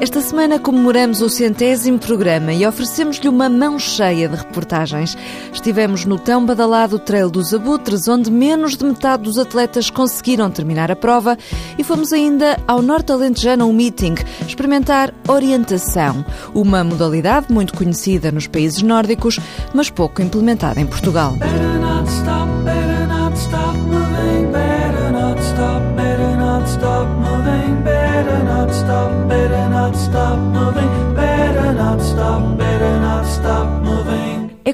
Esta semana comemoramos o centésimo programa e oferecemos-lhe uma mão cheia de reportagens. Estivemos no tão badalado Trail dos Abutres, onde menos de metade dos atletas conseguiram terminar a prova, e fomos ainda ao Norte Alentejano um meeting, experimentar orientação, uma modalidade muito conhecida nos países nórdicos, mas pouco implementada em Portugal.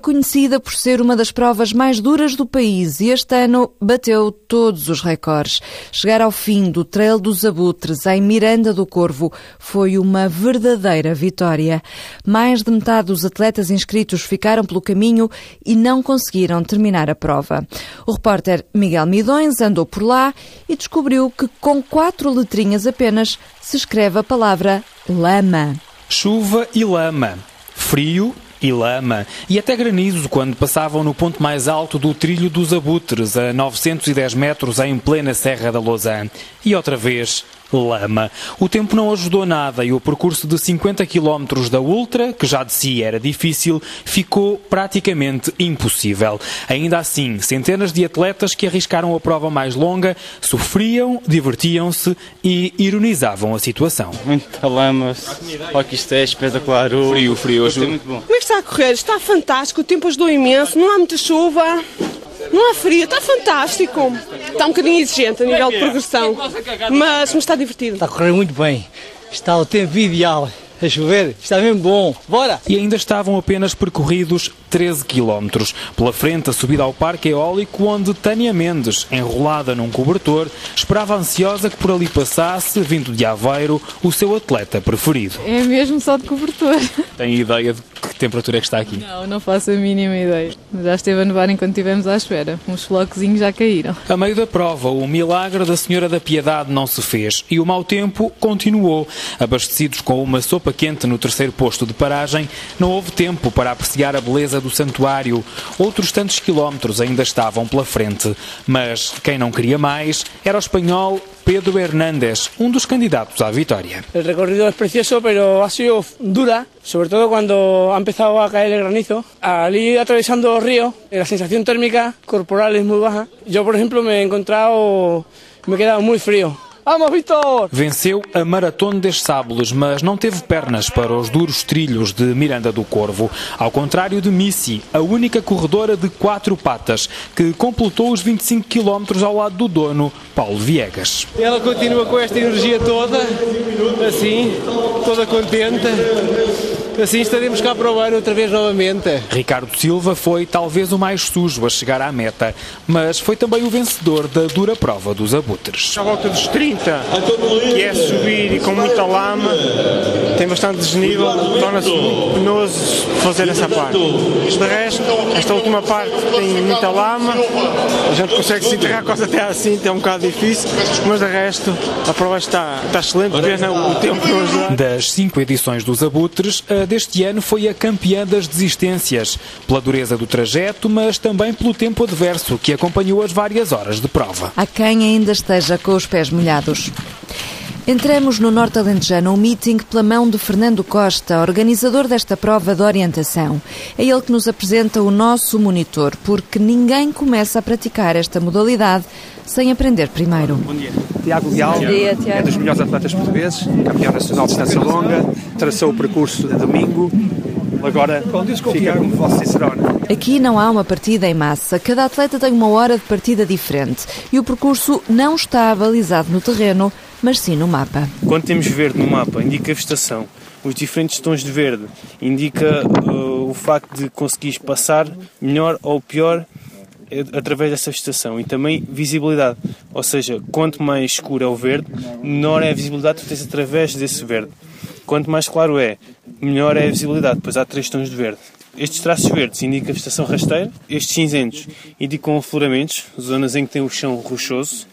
Conhecida por ser uma das provas mais duras do país e este ano bateu todos os recordes. Chegar ao fim do Trail dos Abutres em Miranda do Corvo foi uma verdadeira vitória. Mais de metade dos atletas inscritos ficaram pelo caminho e não conseguiram terminar a prova. O repórter Miguel Midões andou por lá e descobriu que com quatro letrinhas apenas se escreve a palavra lama. Chuva e lama. Frio e lama, e até granizo quando passavam no ponto mais alto do Trilho dos Abutres, a 910 metros em plena Serra da Lausanne. E outra vez, lama. O tempo não ajudou nada e o percurso de 50 km da Ultra, que já de si era difícil, ficou praticamente impossível. Ainda assim, centenas de atletas que arriscaram a prova mais longa sofriam, divertiam-se e ironizavam a situação. Muita lama, olha que isto é espetacular. O frio, frio, hoje. muito bom. Como é que está a correr? Está fantástico, o tempo ajudou imenso, não há muita chuva. Não há frio, está fantástico. Está um bocadinho exigente a nível de progressão, mas, mas está divertido. Está a correr muito bem. Está o tempo ideal a chover, está mesmo bom. Bora! E ainda estavam apenas percorridos 13 quilómetros. Pela frente, a subida ao parque eólico, onde Tânia Mendes, enrolada num cobertor, esperava ansiosa que por ali passasse, vindo de Aveiro, o seu atleta preferido. É mesmo só de cobertor. Tem ideia de que temperatura é que está aqui? Não, não faço a mínima ideia. Já esteve a nevar enquanto estivemos à espera. Uns floquezinhos já caíram. A meio da prova, o milagre da Senhora da Piedade não se fez e o mau tempo continuou. Abastecidos com uma sopa quente no terceiro posto de paragem, não houve tempo para apreciar a beleza do santuário. Outros tantos quilómetros ainda estavam pela frente. Mas quem não queria mais era o espanhol Pedro Hernández, um dos candidatos à vitória. O recorrido é precioso, mas ha sido dura, sobre todo quando ha empezado a caer el granizo. Ali atravesando o río, la sensación térmica corporal es muy baja. Yo, por ejemplo, me he encontrado, me he quedado muy frío. Vamos, Vitor! Venceu a Maratona das Sábulas, mas não teve pernas para os duros trilhos de Miranda do Corvo. Ao contrário de Missy, a única corredora de quatro patas, que completou os 25 km ao lado do dono, Paulo Viegas. Ela continua com esta energia toda, assim, toda contente. Assim estaremos cá para o ano outra vez novamente. Ricardo Silva foi talvez o mais sujo a chegar à meta, mas foi também o vencedor da dura prova dos abutres. À volta dos 30, que é subir e com muita lama, tem bastante desnível, torna-se penoso fazer essa parte. De resto, esta última parte tem muita lama, a gente consegue se enterrar quase até assim, é um bocado difícil, mas de resto a prova está, está excelente, pena o tempo não ajudar. Das cinco edições dos abutres, a deste ano foi a campeã das desistências, pela dureza do trajeto, mas também pelo tempo adverso que acompanhou as várias horas de prova. Há quem ainda esteja com os pés molhados. Entramos no Norte Alentejano um meeting pela mão de Fernando Costa, organizador desta prova de orientação. É ele que nos apresenta o nosso monitor, porque ninguém começa a praticar esta modalidade sem aprender primeiro. Bom dia. Tiago Leal Bom dia, Tiago. é dos melhores atletas portugueses, campeão nacional de distância longa, traçou o percurso de domingo, agora fica como vosso cicerone. Aqui não há uma partida em massa, cada atleta tem uma hora de partida diferente e o percurso não está balizado no terreno, mas sim no mapa. Quando temos verde no mapa, indica a vegetação. Os diferentes tons de verde indica uh, o facto de conseguires passar melhor ou pior eh, através dessa vegetação e também visibilidade, ou seja, quanto mais escuro é o verde, menor é a visibilidade que tens através desse verde. Quanto mais claro é, melhor é a visibilidade, pois há três tons de verde. Estes traços verdes indicam a vegetação rasteira, estes cinzentos indicam afloramentos, zonas em que tem o chão rochoso.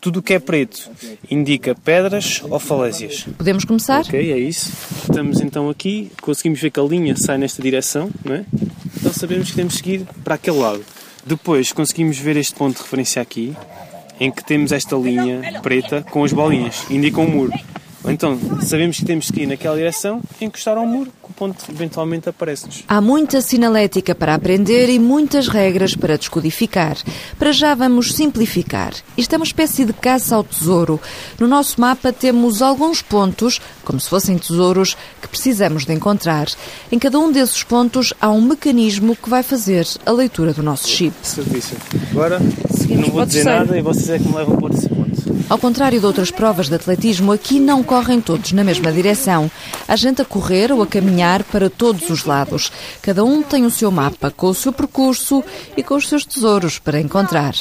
Tudo o que é preto indica pedras ou falésias. Podemos começar? Ok, é isso. Estamos então aqui, conseguimos ver que a linha sai nesta direção, não é? Então sabemos que temos que seguir para aquele lado. Depois conseguimos ver este ponto de referência aqui, em que temos esta linha preta com as bolinhas, indica um muro. Então sabemos que temos que ir naquela direção, encostar ao muro, ponto eventualmente aparece-nos. Há muita sinalética para aprender e muitas regras para descodificar. Para já vamos simplificar. Isto é uma espécie de caça ao tesouro. No nosso mapa temos alguns pontos, como se fossem tesouros, que precisamos de encontrar. Em cada um desses pontos há um mecanismo que vai fazer a leitura do nosso chip. Certíssimo. Agora, não vou dizer nada e vocês é que me levam para esse ponto. Ao contrário de outras provas de atletismo, aqui não correm todos na mesma direção. Há gente a correr ou a caminhar para todos os lados. Cada um tem o seu mapa, com o seu percurso e com os seus tesouros para encontrar.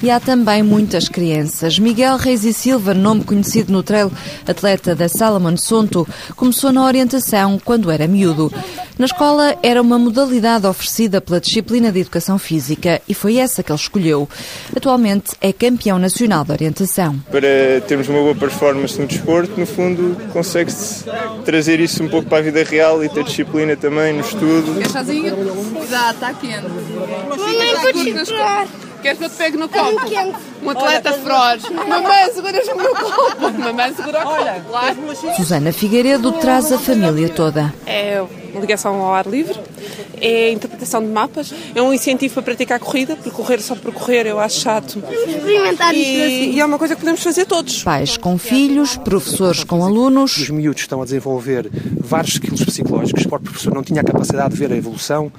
103, 103. E há também muitas crianças. Miguel Reis e Silva, nome conhecido no trail, atleta da Salomon Sonto, começou na orientação quando era miúdo. Na escola era uma modalidade oferecida pela disciplina de Educação Física e foi essa que ele escolheu. Atualmente é campeão nacional de orientação. Para termos uma boa performance no desporto, no fundo, consegue-se trazer isso um pouco para a vida real e ter disciplina também no estudo. Quer chazinho? Já, está quente. Podes entrar. Queres que eu te pegue no copo? Um atleta feroz. Mamãe, seguras o meu copo. Mamãe, segura o copo. Lá. Susana Figueiredo traz a família toda. É ligação ao ar livre, é a interpretação de mapas, é um incentivo para praticar corrida, porque correr só por correr eu acho chato. Experimentar E, assim. e é uma coisa que podemos fazer todos. Pais com filhos, professores com alunos. Os miúdos estão a desenvolver vários skills psicológicos. O próprio professor não tinha a capacidade de ver a evolução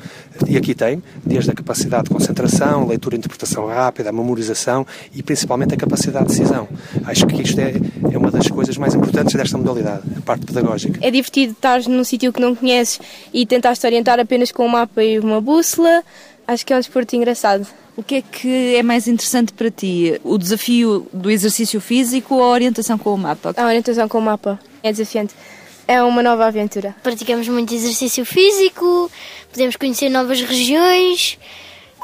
e aqui tem, desde a capacidade de concentração, leitura e interpretação rápida, a memorização e principalmente a capacidade de decisão. Acho que isto é, é uma das coisas mais importantes desta modalidade, a parte pedagógica. É divertido estar num sítio que não conheces e tentar te orientar apenas com um mapa e uma bússola. Acho que é um desporto engraçado. O que é que é mais interessante para ti? O desafio do exercício físico ou a orientação com o mapa? A orientação com o mapa é desafiante. É uma nova aventura. Praticamos muito exercício físico, podemos conhecer novas regiões.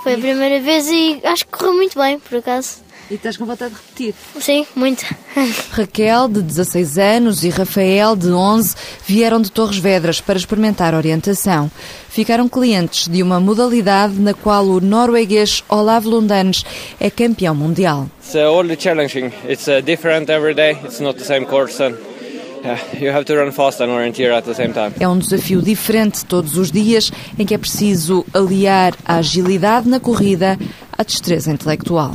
Foi a primeira vez e acho que correu muito bem, por acaso. E estás com vontade de repetir? Sim, muito. Raquel, de 16 anos, e Rafael, de 11, vieram de Torres Vedras para experimentar orientação. Ficaram clientes de uma modalidade na qual o norueguês Olav Lundanes é campeão mundial. It's uh, challenging. It's uh, different every day. It's not the same course, and yeah, you have to run fast and orienteer at the same time. É um desafio diferente todos os dias, em que é preciso aliar a agilidade na corrida à destreza intelectual.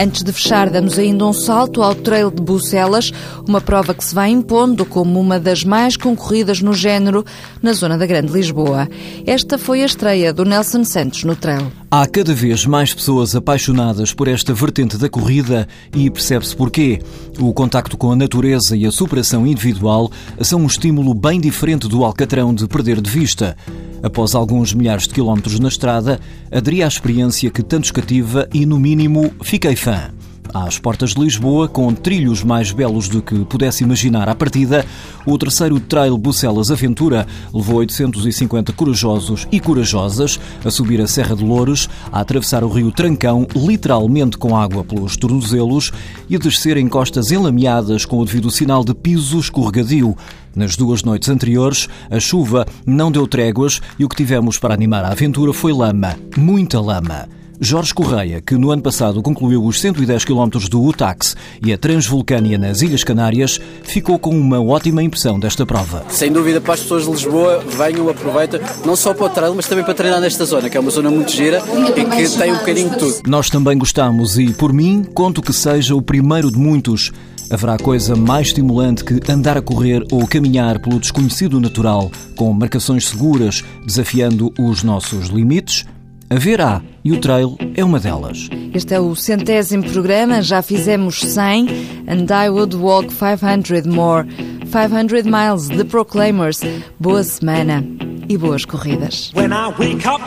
Antes de fechar, damos ainda um salto ao Trail de Bucelas, uma prova que se vai impondo como uma das mais concorridas no género na zona da Grande Lisboa. Esta foi a estreia do Nelson Santos no Trail. Há cada vez mais pessoas apaixonadas por esta vertente da corrida e percebe-se porquê. O contacto com a natureza e a superação individual são um estímulo bem diferente do alcatrão de perder de vista. Após alguns milhares de quilómetros na estrada, aderi à experiência que tantos cativa e, no mínimo, fiquei fã. Às portas de Lisboa, com trilhos mais belos do que pudesse imaginar à partida, o terceiro Trail Bucelas Aventura levou 850 corajosos e corajosas a subir a Serra de Louros, a atravessar o rio Trancão, literalmente com água pelos tornozelos, e a descer em costas enlameadas com o devido sinal de piso escorregadio. Nas duas noites anteriores, a chuva não deu tréguas e o que tivemos para animar a aventura foi lama, muita lama. Jorge Correia, que no ano passado concluiu os 110 km do UTAX e a Transvulcânia nas Ilhas Canárias, ficou com uma ótima impressão desta prova. Sem dúvida para as pessoas de Lisboa, venham, aproveitem, não só para o trail, mas também para treinar nesta zona, que é uma zona muito gira e que tem um bocadinho de tudo. Nós também gostamos e, por mim, conto que seja o primeiro de muitos. Haverá coisa mais estimulante que andar a correr ou caminhar pelo desconhecido natural, com marcações seguras, desafiando os nossos limites? Haverá, e o trail é uma delas. Este é o centésimo programa, já fizemos 100 and I would walk 500 more. 500 miles, The Proclaimers. Boa semana e boas corridas. When I wake up,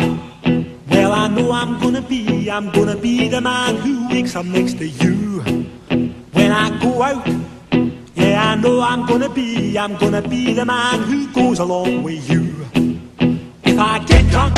well, I know I'm gonna be, I'm gonna be the man who wakes up next to you. When I go out, yeah, I know I'm gonna be, I'm gonna be the man who goes along with you. If I get drunk,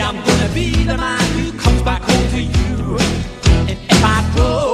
I'm gonna be the man who comes back home to you. And if I go.